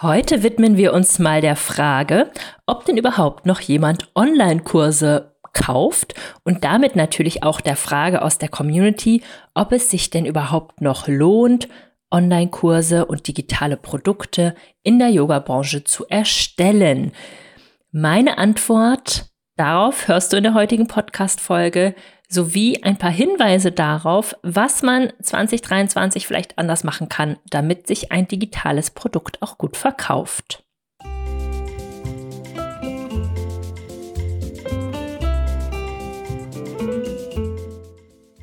Heute widmen wir uns mal der Frage, ob denn überhaupt noch jemand Online-Kurse kauft und damit natürlich auch der Frage aus der Community, ob es sich denn überhaupt noch lohnt, Online-Kurse und digitale Produkte in der Yoga-Branche zu erstellen. Meine Antwort darauf hörst du in der heutigen Podcast-Folge sowie ein paar Hinweise darauf, was man 2023 vielleicht anders machen kann, damit sich ein digitales Produkt auch gut verkauft.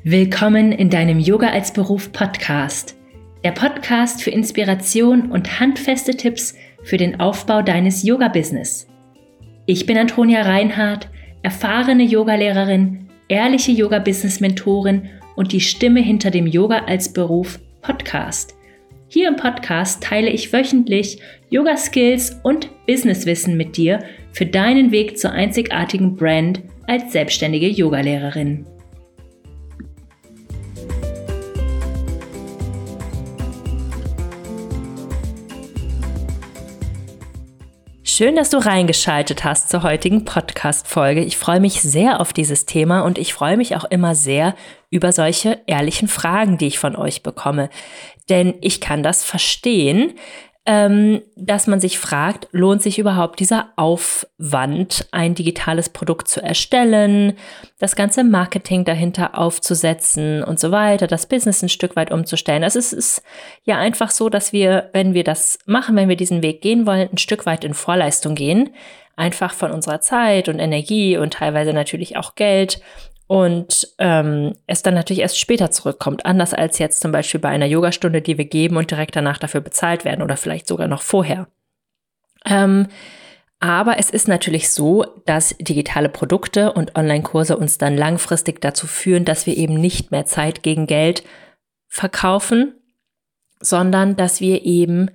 Willkommen in deinem Yoga als Beruf Podcast. Der Podcast für Inspiration und handfeste Tipps für den Aufbau deines Yoga-Business. Ich bin Antonia Reinhardt, erfahrene Yogalehrerin, ehrliche Yoga-Business-Mentorin und die Stimme hinter dem Yoga als Beruf Podcast. Hier im Podcast teile ich wöchentlich Yoga-Skills und Businesswissen mit dir für deinen Weg zur einzigartigen Brand als selbstständige Yogalehrerin. Schön, dass du reingeschaltet hast zur heutigen Podcast-Folge. Ich freue mich sehr auf dieses Thema und ich freue mich auch immer sehr über solche ehrlichen Fragen, die ich von euch bekomme. Denn ich kann das verstehen, ähm, dass man sich fragt, lohnt sich überhaupt dieser Aufwand, ein digitales Produkt zu erstellen, das ganze Marketing dahinter aufzusetzen und so weiter, das Business ein Stück weit umzustellen. Also es ist ja einfach so, dass wir, wenn wir das machen, wenn wir diesen Weg gehen wollen, ein Stück weit in Vorleistung gehen, einfach von unserer Zeit und Energie und teilweise natürlich auch Geld und ähm, es dann natürlich erst später zurückkommt. Anders als jetzt zum Beispiel bei einer Yogastunde, die wir geben und direkt danach dafür bezahlt werden oder vielleicht sogar noch vorher. Ähm, aber es ist natürlich so, dass digitale Produkte und Online-Kurse uns dann langfristig dazu führen, dass wir eben nicht mehr Zeit gegen Geld verkaufen, sondern dass wir eben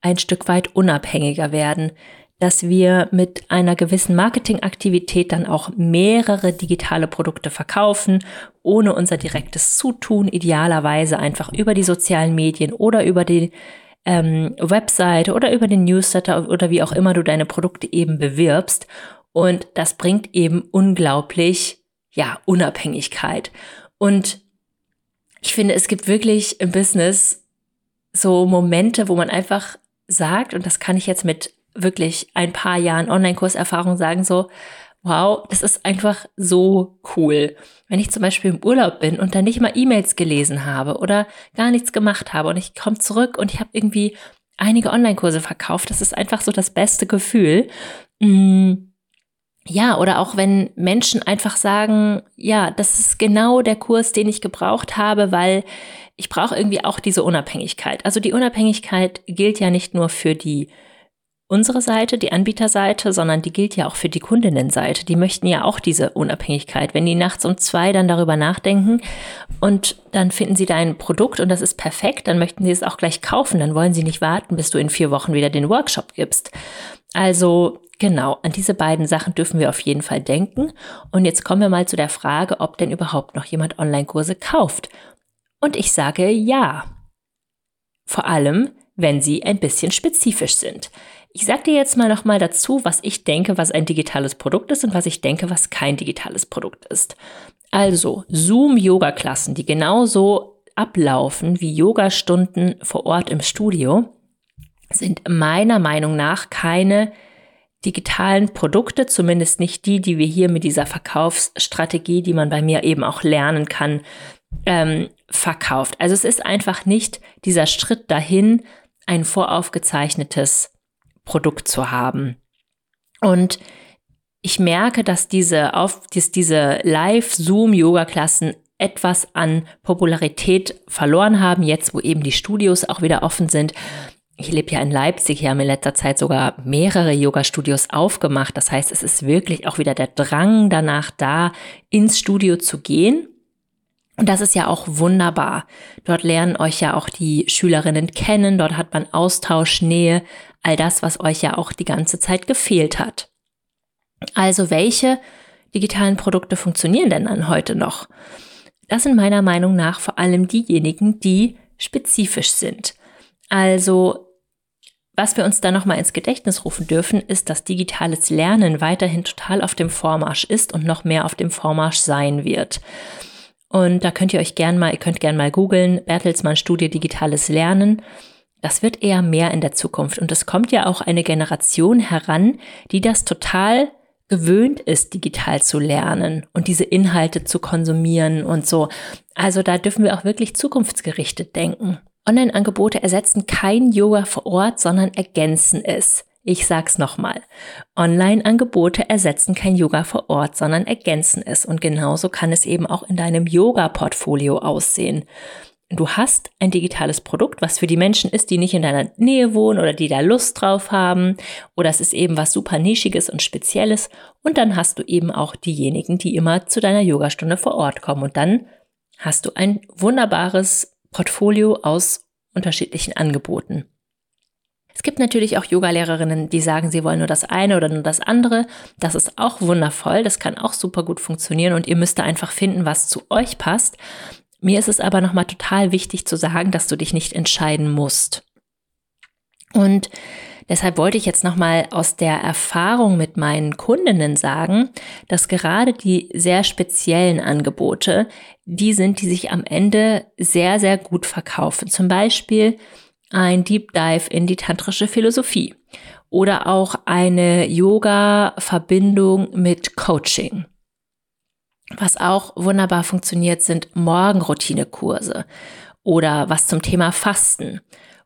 ein Stück weit unabhängiger werden dass wir mit einer gewissen Marketingaktivität dann auch mehrere digitale Produkte verkaufen, ohne unser direktes Zutun, idealerweise einfach über die sozialen Medien oder über die ähm, Webseite oder über den Newsletter oder wie auch immer du deine Produkte eben bewirbst. Und das bringt eben unglaublich, ja, Unabhängigkeit. Und ich finde, es gibt wirklich im Business so Momente, wo man einfach sagt, und das kann ich jetzt mit wirklich ein paar Jahren Online-Kurserfahrung sagen so, wow, das ist einfach so cool. Wenn ich zum Beispiel im Urlaub bin und dann nicht mal E-Mails gelesen habe oder gar nichts gemacht habe und ich komme zurück und ich habe irgendwie einige Online-Kurse verkauft, das ist einfach so das beste Gefühl. Mm. Ja, oder auch wenn Menschen einfach sagen, ja, das ist genau der Kurs, den ich gebraucht habe, weil ich brauche irgendwie auch diese Unabhängigkeit. Also die Unabhängigkeit gilt ja nicht nur für die unsere Seite, die Anbieterseite, sondern die gilt ja auch für die Kundinnenseite. Die möchten ja auch diese Unabhängigkeit. Wenn die nachts um zwei dann darüber nachdenken und dann finden sie dein Produkt und das ist perfekt, dann möchten sie es auch gleich kaufen. Dann wollen sie nicht warten, bis du in vier Wochen wieder den Workshop gibst. Also genau, an diese beiden Sachen dürfen wir auf jeden Fall denken. Und jetzt kommen wir mal zu der Frage, ob denn überhaupt noch jemand Online-Kurse kauft. Und ich sage ja. Vor allem, wenn sie ein bisschen spezifisch sind. Ich sage dir jetzt mal nochmal dazu, was ich denke, was ein digitales Produkt ist und was ich denke, was kein digitales Produkt ist. Also Zoom-Yoga-Klassen, die genauso ablaufen wie Yogastunden vor Ort im Studio, sind meiner Meinung nach keine digitalen Produkte, zumindest nicht die, die wir hier mit dieser Verkaufsstrategie, die man bei mir eben auch lernen kann, ähm, verkauft. Also es ist einfach nicht dieser Schritt dahin, ein voraufgezeichnetes Produkt zu haben. Und ich merke, dass diese, auf, dass diese Live-Zoom-Yoga-Klassen etwas an Popularität verloren haben, jetzt wo eben die Studios auch wieder offen sind. Ich lebe ja in Leipzig, hier haben in letzter Zeit sogar mehrere Yoga-Studios aufgemacht. Das heißt, es ist wirklich auch wieder der Drang danach da, ins Studio zu gehen. Und das ist ja auch wunderbar. Dort lernen euch ja auch die Schülerinnen kennen, dort hat man Austausch, Nähe, all das, was euch ja auch die ganze Zeit gefehlt hat. Also welche digitalen Produkte funktionieren denn dann heute noch? Das sind meiner Meinung nach vor allem diejenigen, die spezifisch sind. Also Was wir uns da nochmal ins Gedächtnis rufen dürfen, ist, dass digitales Lernen weiterhin total auf dem Vormarsch ist und noch mehr auf dem Vormarsch sein wird. Und da könnt ihr euch gern mal, ihr könnt gern mal googeln, Bertelsmann Studie Digitales Lernen. Das wird eher mehr in der Zukunft. Und es kommt ja auch eine Generation heran, die das total gewöhnt ist, digital zu lernen und diese Inhalte zu konsumieren und so. Also da dürfen wir auch wirklich zukunftsgerichtet denken. Online-Angebote ersetzen kein Yoga vor Ort, sondern ergänzen es. Ich sag's nochmal. Online-Angebote ersetzen kein Yoga vor Ort, sondern ergänzen es. Und genauso kann es eben auch in deinem Yoga-Portfolio aussehen. Du hast ein digitales Produkt, was für die Menschen ist, die nicht in deiner Nähe wohnen oder die da Lust drauf haben. Oder es ist eben was super Nischiges und Spezielles. Und dann hast du eben auch diejenigen, die immer zu deiner Yogastunde vor Ort kommen. Und dann hast du ein wunderbares Portfolio aus unterschiedlichen Angeboten. Es gibt natürlich auch Yogalehrerinnen, die sagen, sie wollen nur das eine oder nur das andere. Das ist auch wundervoll, das kann auch super gut funktionieren und ihr müsst da einfach finden, was zu euch passt. Mir ist es aber nochmal total wichtig zu sagen, dass du dich nicht entscheiden musst. Und deshalb wollte ich jetzt nochmal aus der Erfahrung mit meinen Kundinnen sagen, dass gerade die sehr speziellen Angebote, die sind, die sich am Ende sehr, sehr gut verkaufen. Zum Beispiel ein Deep Dive in die tantrische Philosophie oder auch eine Yoga-Verbindung mit Coaching. Was auch wunderbar funktioniert, sind Morgenroutinekurse oder was zum Thema Fasten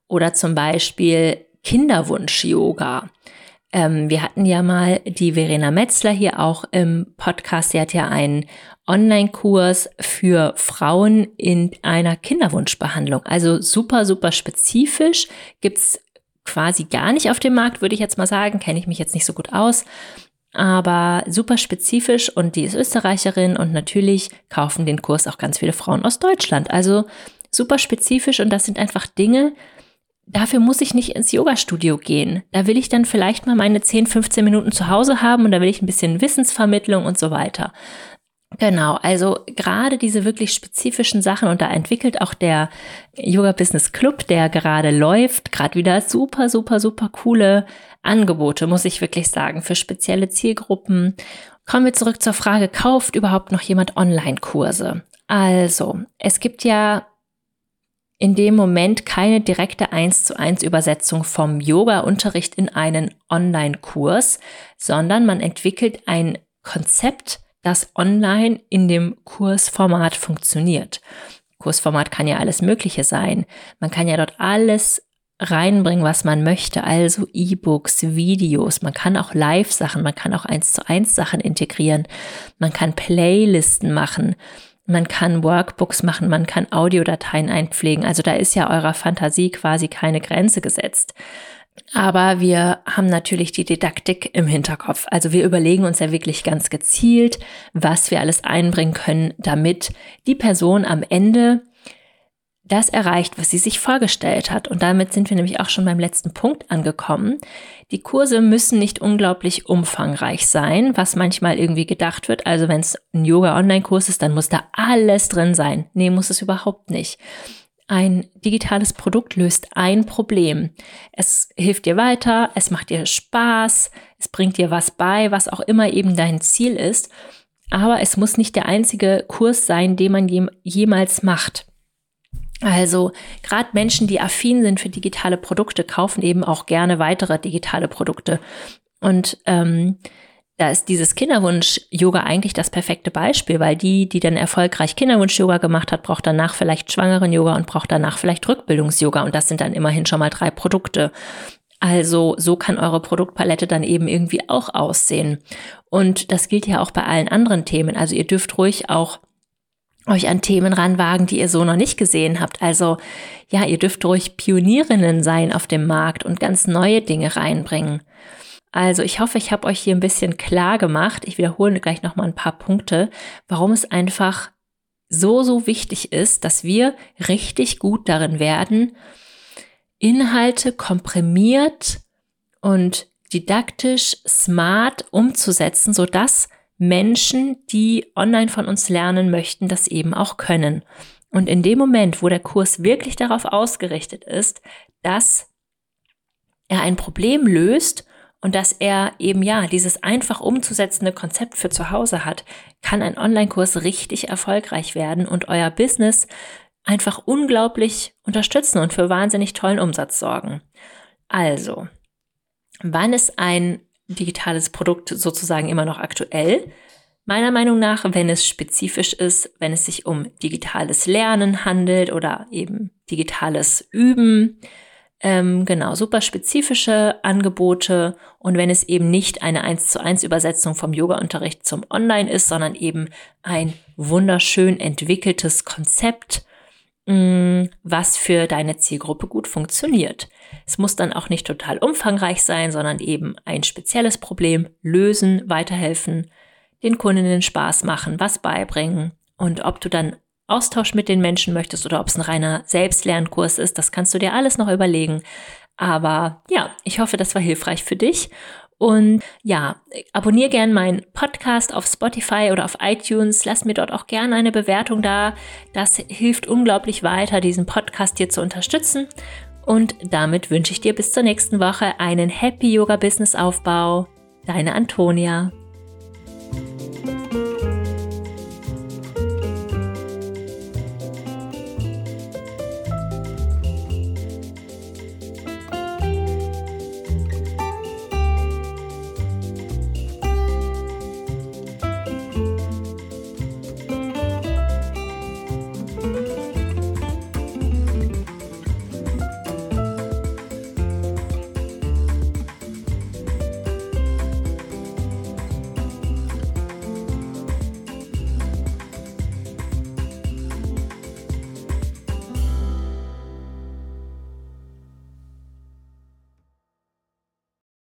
oder zum Beispiel Kinderwunsch-Yoga. Ähm, wir hatten ja mal die Verena Metzler hier auch im Podcast. Sie hat ja einen Online-Kurs für Frauen in einer Kinderwunschbehandlung. Also super, super spezifisch. Gibt's quasi gar nicht auf dem Markt, würde ich jetzt mal sagen. Kenne ich mich jetzt nicht so gut aus aber super spezifisch und die ist Österreicherin und natürlich kaufen den Kurs auch ganz viele Frauen aus Deutschland. Also super spezifisch und das sind einfach Dinge, dafür muss ich nicht ins Yoga-Studio gehen. Da will ich dann vielleicht mal meine 10, 15 Minuten zu Hause haben und da will ich ein bisschen Wissensvermittlung und so weiter. Genau, also gerade diese wirklich spezifischen Sachen und da entwickelt auch der Yoga Business Club, der gerade läuft, gerade wieder super, super, super coole Angebote, muss ich wirklich sagen, für spezielle Zielgruppen. Kommen wir zurück zur Frage, kauft überhaupt noch jemand Online-Kurse? Also, es gibt ja in dem Moment keine direkte 1 zu 1 Übersetzung vom Yoga-Unterricht in einen Online-Kurs, sondern man entwickelt ein Konzept, das online in dem Kursformat funktioniert. Kursformat kann ja alles Mögliche sein. Man kann ja dort alles reinbringen, was man möchte, also E-Books, Videos, man kann auch Live-Sachen, man kann auch eins zu eins Sachen integrieren, man kann Playlisten machen, man kann Workbooks machen, man kann Audiodateien einpflegen. Also da ist ja eurer Fantasie quasi keine Grenze gesetzt. Aber wir haben natürlich die Didaktik im Hinterkopf. Also wir überlegen uns ja wirklich ganz gezielt, was wir alles einbringen können, damit die Person am Ende das erreicht, was sie sich vorgestellt hat. Und damit sind wir nämlich auch schon beim letzten Punkt angekommen. Die Kurse müssen nicht unglaublich umfangreich sein, was manchmal irgendwie gedacht wird. Also wenn es ein Yoga-Online-Kurs ist, dann muss da alles drin sein. Nee, muss es überhaupt nicht. Ein digitales Produkt löst ein Problem. Es hilft dir weiter, es macht dir Spaß, es bringt dir was bei, was auch immer eben dein Ziel ist. Aber es muss nicht der einzige Kurs sein, den man jemals macht. Also gerade Menschen, die affin sind für digitale Produkte, kaufen eben auch gerne weitere digitale Produkte. Und ähm, da ist dieses Kinderwunsch-Yoga eigentlich das perfekte Beispiel, weil die, die dann erfolgreich Kinderwunsch-Yoga gemacht hat, braucht danach vielleicht Schwangeren-Yoga und braucht danach vielleicht Rückbildungs-Yoga. Und das sind dann immerhin schon mal drei Produkte. Also so kann eure Produktpalette dann eben irgendwie auch aussehen. Und das gilt ja auch bei allen anderen Themen. Also ihr dürft ruhig auch euch an Themen ranwagen, die ihr so noch nicht gesehen habt. Also ja, ihr dürft ruhig Pionierinnen sein auf dem Markt und ganz neue Dinge reinbringen. Also ich hoffe, ich habe euch hier ein bisschen klar gemacht. Ich wiederhole gleich noch mal ein paar Punkte, warum es einfach so, so wichtig ist, dass wir richtig gut darin werden, Inhalte komprimiert und didaktisch smart umzusetzen, sodass Menschen, die online von uns lernen möchten, das eben auch können. Und in dem Moment, wo der Kurs wirklich darauf ausgerichtet ist, dass er ein Problem löst und dass er eben ja dieses einfach umzusetzende Konzept für zu Hause hat, kann ein Online-Kurs richtig erfolgreich werden und euer Business einfach unglaublich unterstützen und für wahnsinnig tollen Umsatz sorgen. Also, wann ist ein digitales Produkt sozusagen immer noch aktuell? Meiner Meinung nach, wenn es spezifisch ist, wenn es sich um digitales Lernen handelt oder eben digitales Üben, ähm, genau, super spezifische Angebote und wenn es eben nicht eine 1 zu 1 Übersetzung vom Yoga-Unterricht zum Online ist, sondern eben ein wunderschön entwickeltes Konzept, was für deine Zielgruppe gut funktioniert. Es muss dann auch nicht total umfangreich sein, sondern eben ein spezielles Problem lösen, weiterhelfen, den Kundinnen Spaß machen, was beibringen. Und ob du dann Austausch mit den Menschen möchtest oder ob es ein reiner Selbstlernkurs ist, das kannst du dir alles noch überlegen. Aber ja, ich hoffe, das war hilfreich für dich. Und ja, abonniere gerne meinen Podcast auf Spotify oder auf iTunes. Lass mir dort auch gerne eine Bewertung da. Das hilft unglaublich weiter, diesen Podcast hier zu unterstützen. Und damit wünsche ich dir bis zur nächsten Woche einen Happy Yoga Business Aufbau. Deine Antonia.